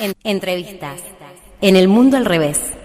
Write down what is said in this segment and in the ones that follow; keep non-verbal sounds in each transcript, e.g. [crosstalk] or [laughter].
En entrevistas. En el mundo al revés.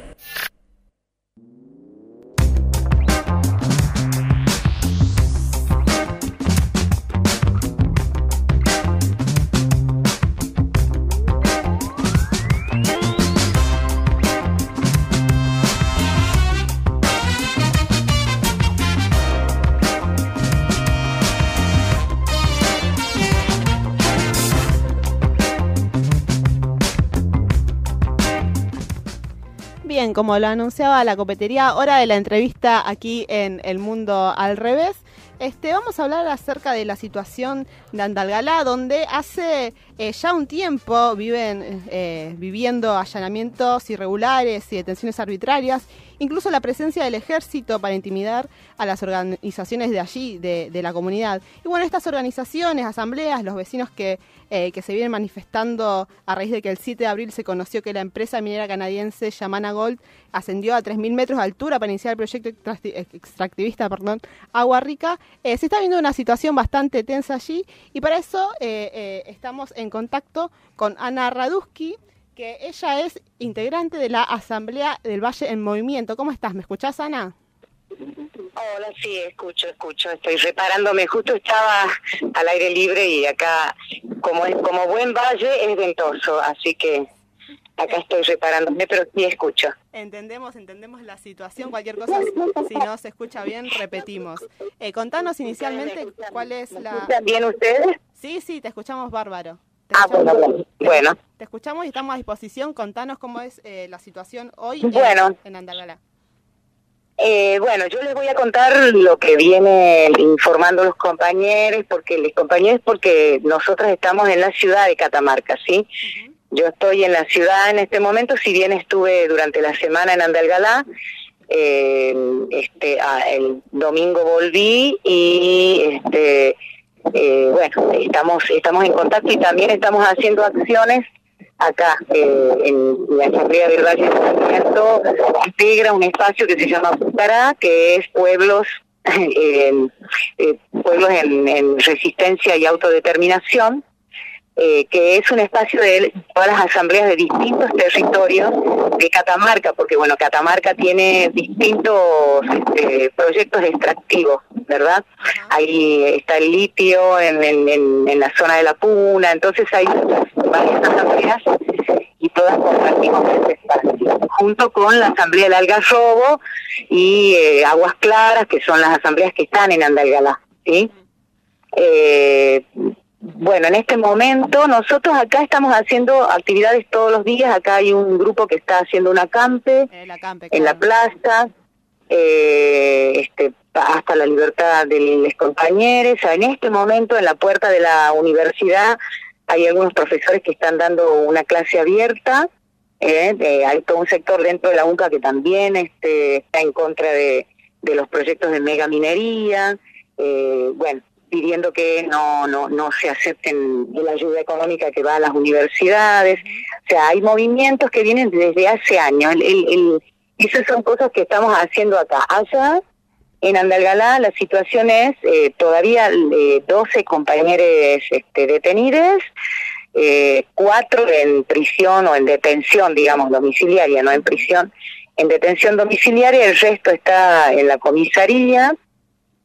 Bien, como lo anunciaba la copetería, hora de la entrevista aquí en El Mundo al Revés. Este, vamos a hablar acerca de la situación de Andalgalá, donde hace eh, ya un tiempo viven eh, viviendo allanamientos irregulares y detenciones arbitrarias, incluso la presencia del ejército para intimidar a las organizaciones de allí, de, la comunidad. Y bueno, estas organizaciones, asambleas, los vecinos que, eh, que se vienen manifestando a raíz de que el 7 de abril se conoció que la empresa minera canadiense Yamana Gold ascendió a 3.000 metros de altura para iniciar el proyecto extractivista perdón, Agua Rica, eh, se está viendo una situación bastante tensa allí y para eso eh, estamos en contacto con Ana Raduski, que ella es integrante de la Asamblea del Valle en Movimiento. ¿Cómo estás? ¿Me escuchás, Ana? Hola, sí, escucho, escucho. Estoy reparándome. Justo estaba al aire libre y acá, como es como buen valle, es ventoso, así que acá estoy reparándome, pero sí escucho. Entendemos, entendemos la situación. Cualquier cosa, si no se escucha bien, repetimos. Eh, contanos inicialmente cuál es la... ¿Escuchan bien ustedes? Sí, sí, te escuchamos bárbaro. Te Ah, bueno, bueno. te- Bueno. Te escuchamos y estamos a disposición. Contanos cómo es eh, la situación hoy Bueno. en Andalgalá. Eh, bueno, yo les voy a contar lo que viene informando los compañeros, porque los compañeros, porque nosotros estamos en la ciudad de Catamarca, ¿sí? Yo estoy en la ciudad en este momento, si bien estuve durante la semana en Andalgalá, eh, este, ah, el domingo volví y este, eh, bueno, estamos estamos en contacto y también estamos haciendo acciones acá eh, en la Asamblea del Valle de Movimiento integra un espacio que se llama Pucará, que es pueblos [laughs] en- eh, pueblos en resistencia y autodeterminación, eh, que es un espacio de todas las asambleas de distintos territorios de Catamarca, porque bueno, Catamarca tiene distintos este, proyectos extractivos, ¿verdad? Ahí está el litio en, en, en- en la zona de la Puna, entonces hay varias asambleas y todas compartimos ese espacio, junto con la Asamblea del Algarrobo y eh, Aguas Claras, que son las asambleas que están en Andalgalá, ¿sí? Eh, bueno, en este momento nosotros acá estamos haciendo actividades todos los días, acá hay un grupo que está haciendo una campe Eh, la Campe, en la plaza, eh, este, hasta la libertad de los compañeros. En este momento, en la puerta de la universidad, hay algunos profesores que están dando una clase abierta. eh, de- hay todo un sector dentro de la UNCA que también este, está en contra de, de los proyectos de mega minería. eh, bueno, pidiendo que no, no, no se acepten la ayuda económica que va a las universidades. O sea, hay movimientos que vienen desde hace años. El, el, el- esas son cosas que estamos haciendo acá. Allá, en Andalgalá, la situación es eh, todavía eh, 12 compañeros este, detenidos, eh, cuatro en prisión o en detención, digamos, domiciliaria, no en prisión, en detención domiciliaria, el resto está en la comisaría.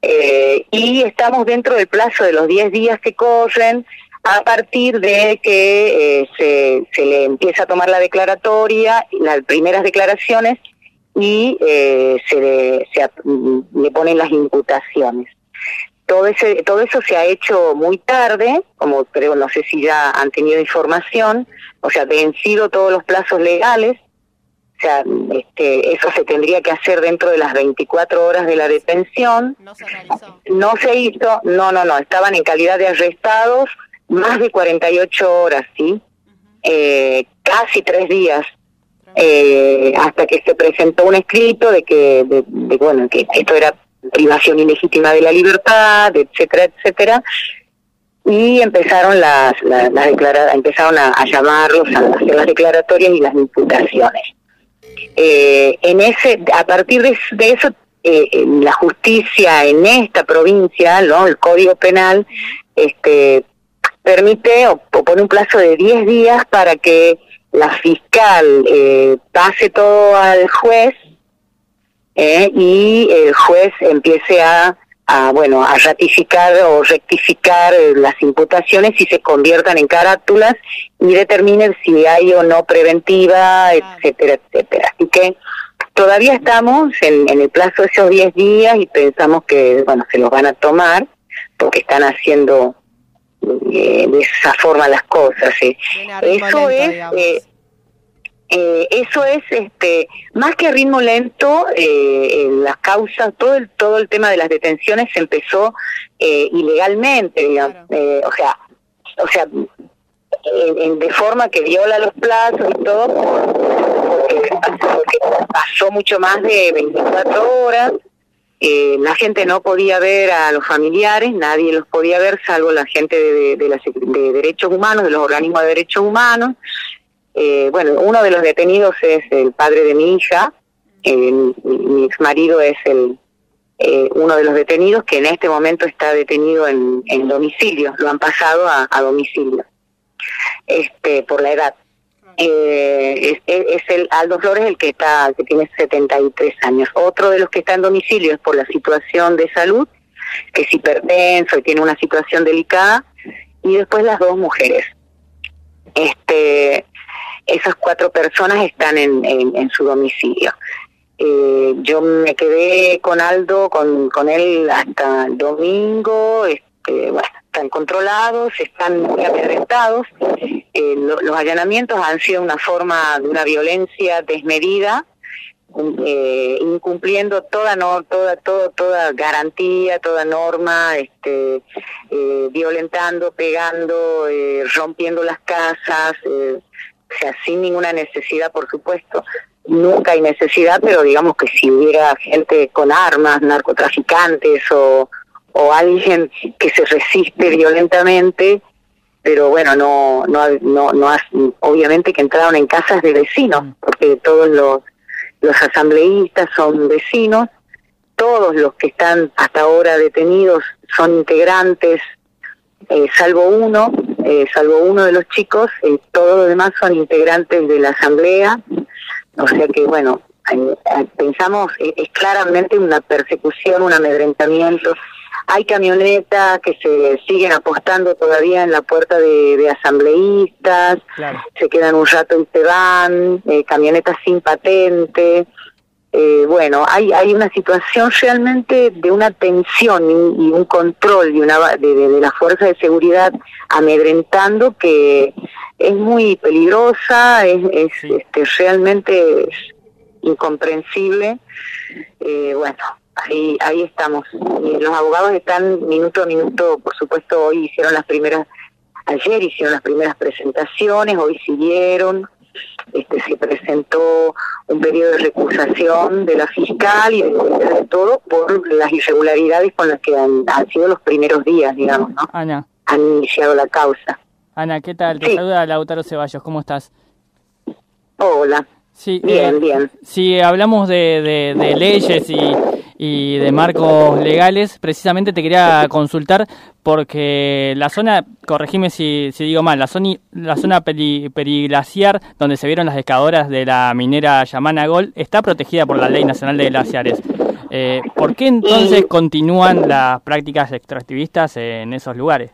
Eh, y estamos dentro del plazo de los 10 días que corren a partir de que eh, se, le empieza a tomar la declaratoria, las primeras declaraciones y eh, se, le, se le ponen las imputaciones. Todo, ese, todo eso se ha hecho muy tarde, como creo, no sé si ya han tenido información, o sea, vencido todos los plazos legales, o sea, este, eso se tendría que hacer dentro de las 24 horas de la detención. No se realizó. No se hizo, no, no, no, estaban en calidad de arrestados más de 48 horas, ¿sí? Eh, casi tres días, eh, hasta que se presentó un escrito de que, de, de, bueno, que esto era privación ilegítima de la libertad, etcétera, etcétera, y empezaron las, las, las declara- empezaron a, a llamarlos a hacer las declaratorias y las imputaciones. Eh, en ese, a partir de, eso, eh, la justicia en esta provincia, ¿no? el Código Penal, este, permite o, o pone un plazo de 10 días para que la fiscal eh, pase todo al juez eh, y el juez empiece a, a, bueno, a ratificar o rectificar eh, las imputaciones y se conviertan en carátulas y determine si hay o no preventiva, etcétera, etcétera. Así que todavía estamos en, en el plazo de esos 10 días y pensamos que, bueno, se los van a tomar porque están haciendo eh, de esa forma las cosas. Eh. Eso es... Eh, eh, eso es este más que ritmo lento eh, las causas todo el todo el tema de las detenciones se empezó eh, ilegalmente digamos eh, o sea o sea en, de forma que viola los plazos y todo porque, porque pasó mucho más de 24 horas eh, la gente no podía ver a los familiares, nadie los podía ver, salvo la gente de, de, de derechos humanos, de los organismos de derechos humanos. Eh, bueno, uno de los detenidos es el padre de mi hija, mi, mi ex marido es el eh, uno de los detenidos que en este momento está detenido en, en domicilio, lo han pasado a, a domicilio, este, por la edad eh, es, es, el Aldo Flores el que está que tiene 73 años. Otro de los que está en domicilio es por la situación de salud, que es hipertenso y tiene una situación delicada, y después las dos mujeres. Este, esas cuatro personas están en, en, su domicilio. Eh, yo me quedé con Aldo, con, con él hasta el domingo, este, están controlados, están muy amedrentados. Eh, lo, los allanamientos han sido una forma de una violencia desmedida, eh, incumpliendo toda no toda toda toda garantía, toda norma, este, eh, violentando, pegando, rompiendo las casas, o sea, sin ninguna necesidad, por supuesto. Nunca hay necesidad, pero digamos que si hubiera gente con armas, narcotraficantes o o alguien que se resiste violentamente, pero bueno, no, no, no, no, obviamente que entraron en casas de vecinos, porque todos los, los asambleístas son vecinos, todos los que están hasta ahora detenidos son integrantes, eh, salvo uno, eh, salvo uno de los chicos, eh, todos los demás son integrantes de la asamblea, o sea que bueno, pensamos, es claramente una persecución, un amedrentamiento, hay camionetas que se siguen apostando todavía en la puerta de, de asambleístas, claro. se quedan un rato y se van, eh, camionetas sin patente. Eh, bueno, hay, hay una situación realmente de una tensión y, y un control de, una, de, de, de la fuerza de seguridad amedrentando que es muy peligrosa, es, es sí. este, realmente es incomprensible. Eh, bueno, ahí, ahí estamos. Y los abogados están minuto a minuto, por supuesto, hoy hicieron las primeras, ayer hicieron las primeras presentaciones, hoy siguieron, este, se presentó un periodo de recusación de la fiscal y de, todo por las irregularidades con las que han, han, sido los primeros días, digamos, ¿no? Ana. Han iniciado la causa. Ana, ¿qué tal? Te sí. saluda Lautaro Ceballos, ¿cómo estás? Hola. Sí, bien, eh, bien. Si hablamos de, de, de leyes y, y de marcos legales, precisamente te quería consultar porque la zona, corregime si, si digo mal, la zona, la zona peri, periglaciar donde se vieron las excavadoras de la minera Yamana Gol está protegida por la Ley Nacional de Glaciares. Eh, ¿Por qué entonces continúan las prácticas extractivistas en esos lugares?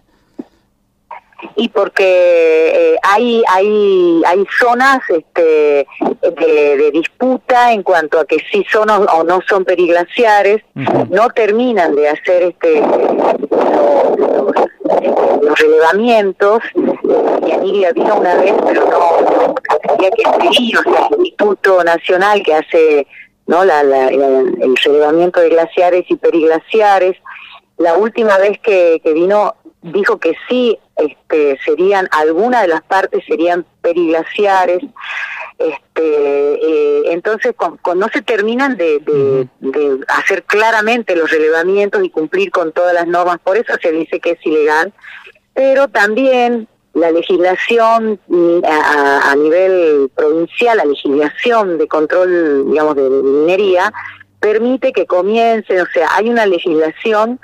Y porque eh, hay hay hay zonas este de, de, disputa en cuanto a que si son o, o no son periglaciares uh -huh. no terminan de hacer este los, los, los relevamientos. Y Anilia vino una vez pero no tenía que seguir o sea el Instituto Nacional que hace no la, la el, el relevamiento de glaciares y periglaciares. La última vez que, que vino dijo que sí este, serían, algunas de las partes serían periglaciares, este, eh, entonces con, con, no se terminan de, de, de, hacer claramente los relevamientos y cumplir con todas las normas, por eso se dice que es ilegal, pero también la legislación mm, a, a nivel provincial, la legislación de control, digamos, de minería, permite que comiencen, o sea, hay una legislación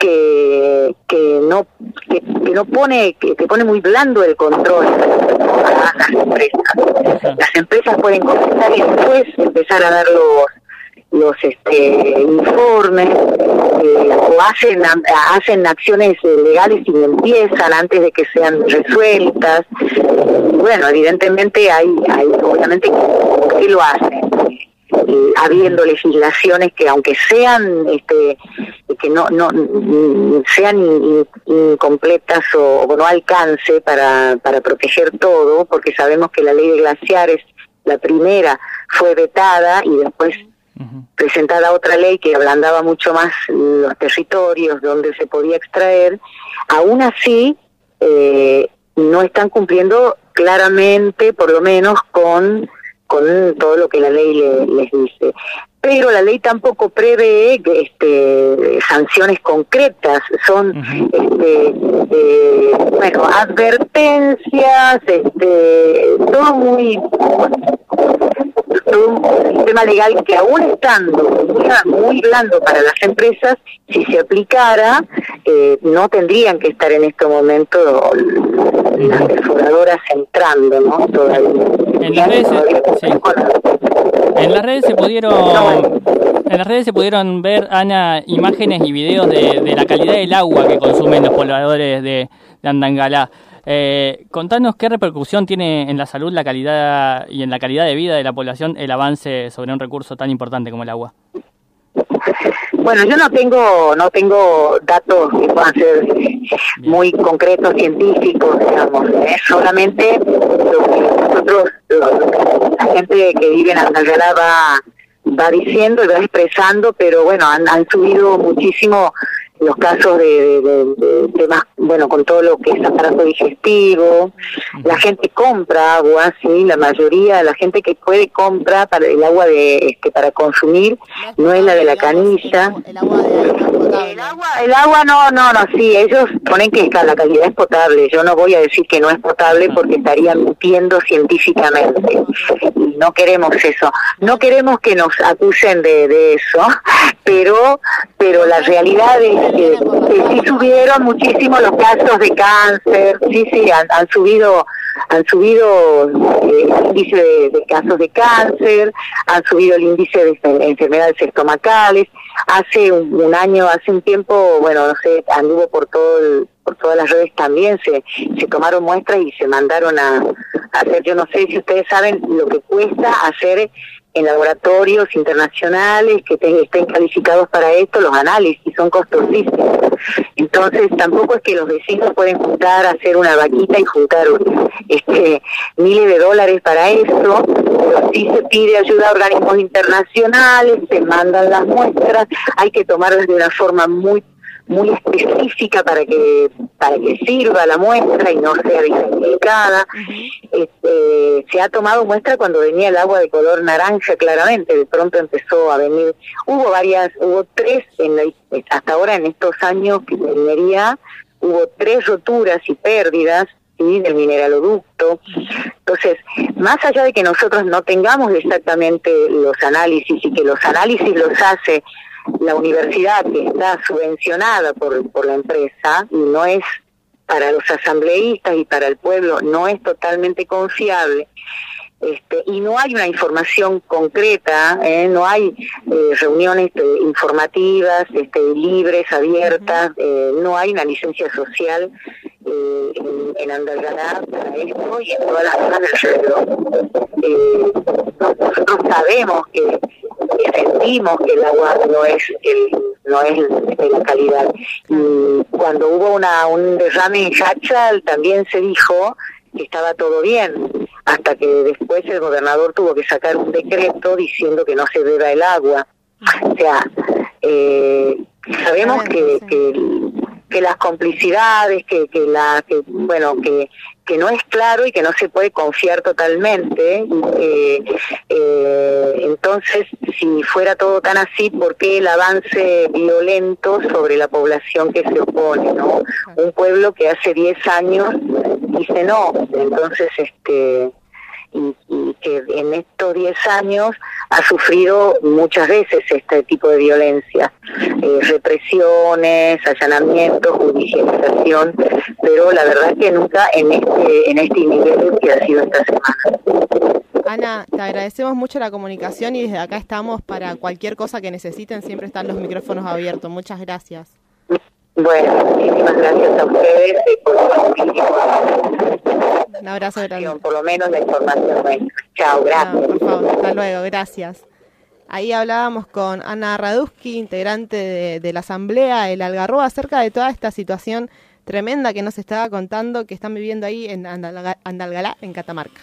que, que no que, que, no pone que, que, pone muy blando el control a las empresas. Empresas pueden comenzar y después empezar a dar los los este, informes eh, o hacen hacen acciones legales y empiezan antes de que sean resueltas. Bueno evidentemente hay hay obviamente que lo hacen eh, habiendo legislaciones que aunque sean este que no no sean incompletas o, no alcance para para proteger todo porque sabemos que la ley de glaciares la primera fue vetada y después presentada otra ley que ablandaba mucho más los territorios donde se podía extraer, aún así eh, no están cumpliendo claramente, por lo menos, con con todo lo que la ley les dice. Pero la ley tampoco prevé este, sanciones concretas, son este, eh, bueno, advertencias, este, todo muy un sistema legal que aún estando muy blando para las empresas, si se aplicara, eh, no tendrían que estar en este momento las perforadoras entrando, ¿no? Todavía. En las redes, en las redes se pudieron en las redes se pudieron ver Ana imágenes y videos de, de la calidad del agua que consumen los pobladores de, de Andangalá. Eh, contanos qué repercusión tiene en la salud, la calidad y en la calidad de vida de la población el avance sobre un recurso tan importante como el agua. Bueno, yo no tengo no tengo datos que puedan ser muy concretos científicos, digamos. Es solamente lo que nosotros, la gente que vive en Andalgalá va va diciendo y va expresando, pero bueno, han, han subido muchísimo los casos de, temas, bueno, con todo lo que es aparato digestivo, la gente compra agua, sí, la mayoría, la gente que puede compra para el agua de este para consumir, no es la de la canilla. El agua, el agua, no, no, no, sí, ellos ponen que la calidad es potable. Yo no voy a decir que no es potable porque estarían mintiendo científicamente. Y no queremos eso. No queremos que nos acusen de, de eso, pero, pero la realidad es que sí subieron muchísimo los casos de cáncer, sí, sí, han, subido han subido eh, el índice de, casos de cáncer, han subido el índice de enfermedades estomacales. Hace un, año, hace un tiempo, bueno, no sé, anduvo por todo por todas las redes también, se, se tomaron muestras y se mandaron a hacer, yo no sé si ustedes saben lo que cuesta hacer en laboratorios internacionales que estén calificados para esto, los análisis son costosísimos. Entonces tampoco es que los vecinos pueden juntar, hacer una vaquita y juntar este miles de dólares para eso, pero sí se pide ayuda a organismos internacionales, se mandan las muestras, hay que tomarlas de una forma muy muy específica para que para que sirva la muestra y no sea diversificada. Este, se ha tomado muestra cuando venía el agua de color naranja claramente, de pronto empezó a venir, hubo varias, hubo tres en hasta ahora en estos años que minería, hubo tres roturas y pérdidas del mineraloducto. Entonces, más allá de que nosotros no tengamos exactamente los análisis y que los análisis los hace la universidad que está subvencionada por, por la empresa y no es para los asambleístas y para el pueblo, no es totalmente confiable. Este, y no hay una información concreta, ¿eh? no hay eh, reuniones eh, informativas, este, libres, abiertas, no hay una licencia social en, en Andalgalá para esto y en todas las zonas del nosotros sabemos que sentimos que el agua no es el, no es de la calidad. Y cuando hubo una, un derrame en Hachal también se dijo que estaba todo bien, hasta que después el gobernador tuvo que sacar un decreto diciendo que no se beba el agua. O sea, eh, sabemos que, que, que, las complicidades, que, que la, que, bueno, que que no es claro y que no se puede confiar totalmente. Eh, eh, entonces, si fuera todo tan así, ¿por qué el avance violento sobre la población que se opone? ¿no? Un pueblo que hace 10 años dice no. Entonces, este y, que en estos 10 años ha sufrido muchas veces este tipo de violencia, eh, represiones, allanamientos, judicialización, pero la verdad es que nunca en este, en este nivel que ha sido esta semana. Ana, te agradecemos mucho la comunicación y desde acá estamos para cualquier cosa que necesiten, siempre están los micrófonos abiertos. Muchas gracias. Bueno, muchísimas gracias a ustedes Un abrazo grande. Por lo menos la información Chao, gracias. por favor, hasta luego, gracias. Ahí hablábamos con Ana Raduski, integrante de, la Asamblea El Algarroba, acerca de toda esta situación tremenda que nos estaba contando que están viviendo ahí en Andalgalá, en Catamarca.